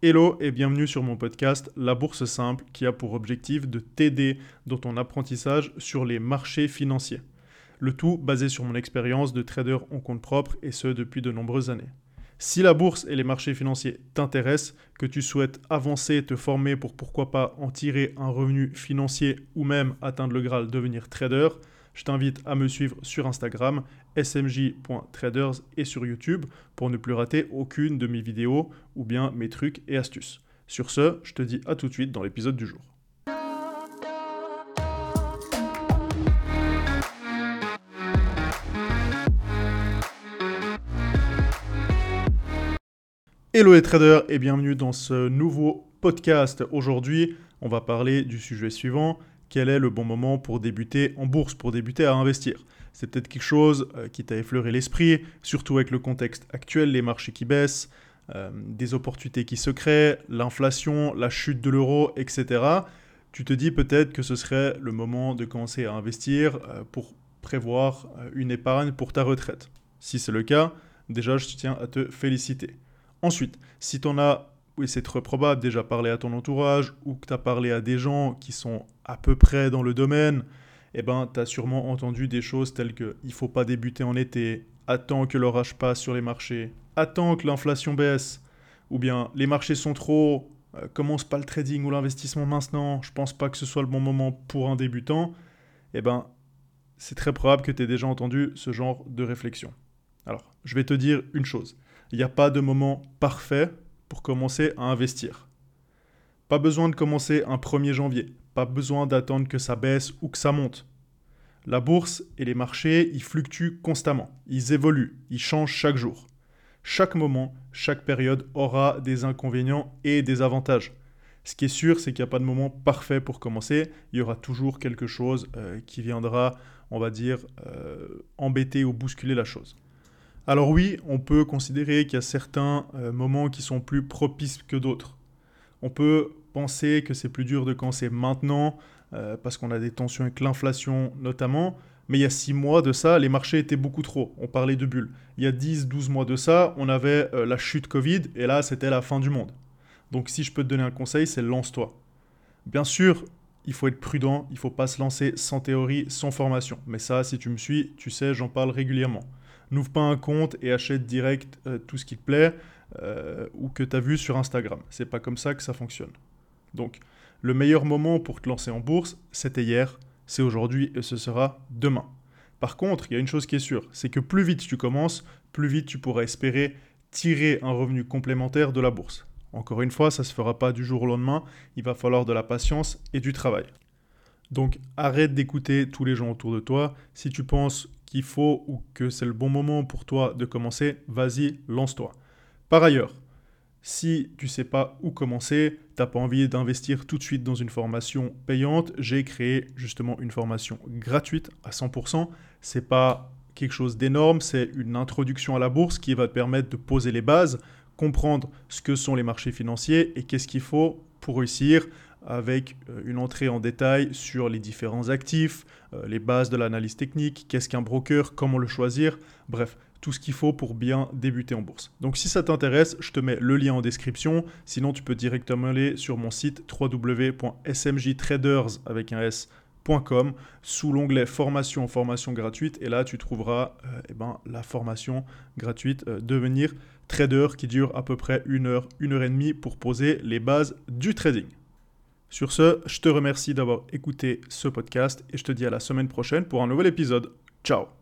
Hello et bienvenue sur mon podcast La Bourse Simple qui a pour objectif de t'aider dans ton apprentissage sur les marchés financiers. Le tout basé sur mon expérience de trader en compte propre et ce depuis de nombreuses années. Si la bourse et les marchés financiers t'intéressent, que tu souhaites avancer, te former pour pourquoi pas en tirer un revenu financier ou même atteindre le Graal devenir trader, je t'invite à me suivre sur Instagram, smj.traders et sur YouTube pour ne plus rater aucune de mes vidéos ou bien mes trucs et astuces. Sur ce, je te dis à tout de suite dans l'épisode du jour. Hello les traders et bienvenue dans ce nouveau podcast. Aujourd'hui, on va parler du sujet suivant, quel est le bon moment pour débuter en bourse, pour débuter à investir. C'est peut-être quelque chose euh, qui t'a effleuré l'esprit, surtout avec le contexte actuel, les marchés qui baissent, euh, des opportunités qui se créent, l'inflation, la chute de l'euro, etc. Tu te dis peut-être que ce serait le moment de commencer à investir euh, pour prévoir une épargne pour ta retraite. Si c'est le cas, déjà je tiens à te féliciter. Ensuite, si tu en as oui, c'est très probable, déjà parler à ton entourage ou que tu as parlé à des gens qui sont à peu près dans le domaine, eh ben, tu as sûrement entendu des choses telles que il faut pas débuter en été, attends que l'orage passe sur les marchés, attends que l'inflation baisse, ou bien les marchés sont trop, euh, commence pas le trading ou l'investissement maintenant, je pense pas que ce soit le bon moment pour un débutant, eh ben, c'est très probable que tu aies déjà entendu ce genre de réflexion. Alors, je vais te dire une chose, il n'y a pas de moment parfait pour commencer à investir. Pas besoin de commencer un 1er janvier, pas besoin d'attendre que ça baisse ou que ça monte. La bourse et les marchés, ils fluctuent constamment, ils évoluent, ils changent chaque jour. Chaque moment, chaque période aura des inconvénients et des avantages. Ce qui est sûr, c'est qu'il n'y a pas de moment parfait pour commencer. Il y aura toujours quelque chose euh, qui viendra, on va dire, euh, embêter ou bousculer la chose. Alors oui, on peut considérer qu'il y a certains euh, moments qui sont plus propices que d'autres. On peut penser que c'est plus dur de commencer maintenant, euh, parce qu'on a des tensions avec l'inflation notamment, mais il y a six mois de ça, les marchés étaient beaucoup trop. On parlait de bulles. Il y a 10-12 mois de ça, on avait euh, la chute Covid, et là, c'était la fin du monde. Donc si je peux te donner un conseil, c'est lance-toi. Bien sûr, il faut être prudent, il ne faut pas se lancer sans théorie, sans formation. Mais ça, si tu me suis, tu sais, j'en parle régulièrement n'ouvre pas un compte et achète direct euh, tout ce qui te plaît euh, ou que tu as vu sur Instagram. C'est pas comme ça que ça fonctionne. Donc, le meilleur moment pour te lancer en bourse, c'était hier, c'est aujourd'hui et ce sera demain. Par contre, il y a une chose qui est sûre, c'est que plus vite tu commences, plus vite tu pourras espérer tirer un revenu complémentaire de la bourse. Encore une fois, ça ne se fera pas du jour au lendemain, il va falloir de la patience et du travail. Donc arrête d'écouter tous les gens autour de toi. Si tu penses qu'il faut ou que c'est le bon moment pour toi de commencer, vas-y, lance-toi. Par ailleurs, si tu sais pas où commencer, tu n'as pas envie d'investir tout de suite dans une formation payante, j'ai créé justement une formation gratuite à 100%. C'est pas quelque chose d'énorme, c'est une introduction à la bourse qui va te permettre de poser les bases, comprendre ce que sont les marchés financiers et qu'est-ce qu'il faut pour réussir avec euh, une entrée en détail sur les différents actifs, euh, les bases de l'analyse technique, qu'est-ce qu'un broker, comment le choisir, bref, tout ce qu'il faut pour bien débuter en bourse. Donc si ça t'intéresse, je te mets le lien en description, sinon tu peux directement aller sur mon site www.smjtraders avec un sous l'onglet formation formation gratuite et là tu trouveras euh, eh ben, la formation gratuite devenir trader qui dure à peu près une heure, une heure et demie pour poser les bases du trading. Sur ce, je te remercie d'avoir écouté ce podcast et je te dis à la semaine prochaine pour un nouvel épisode. Ciao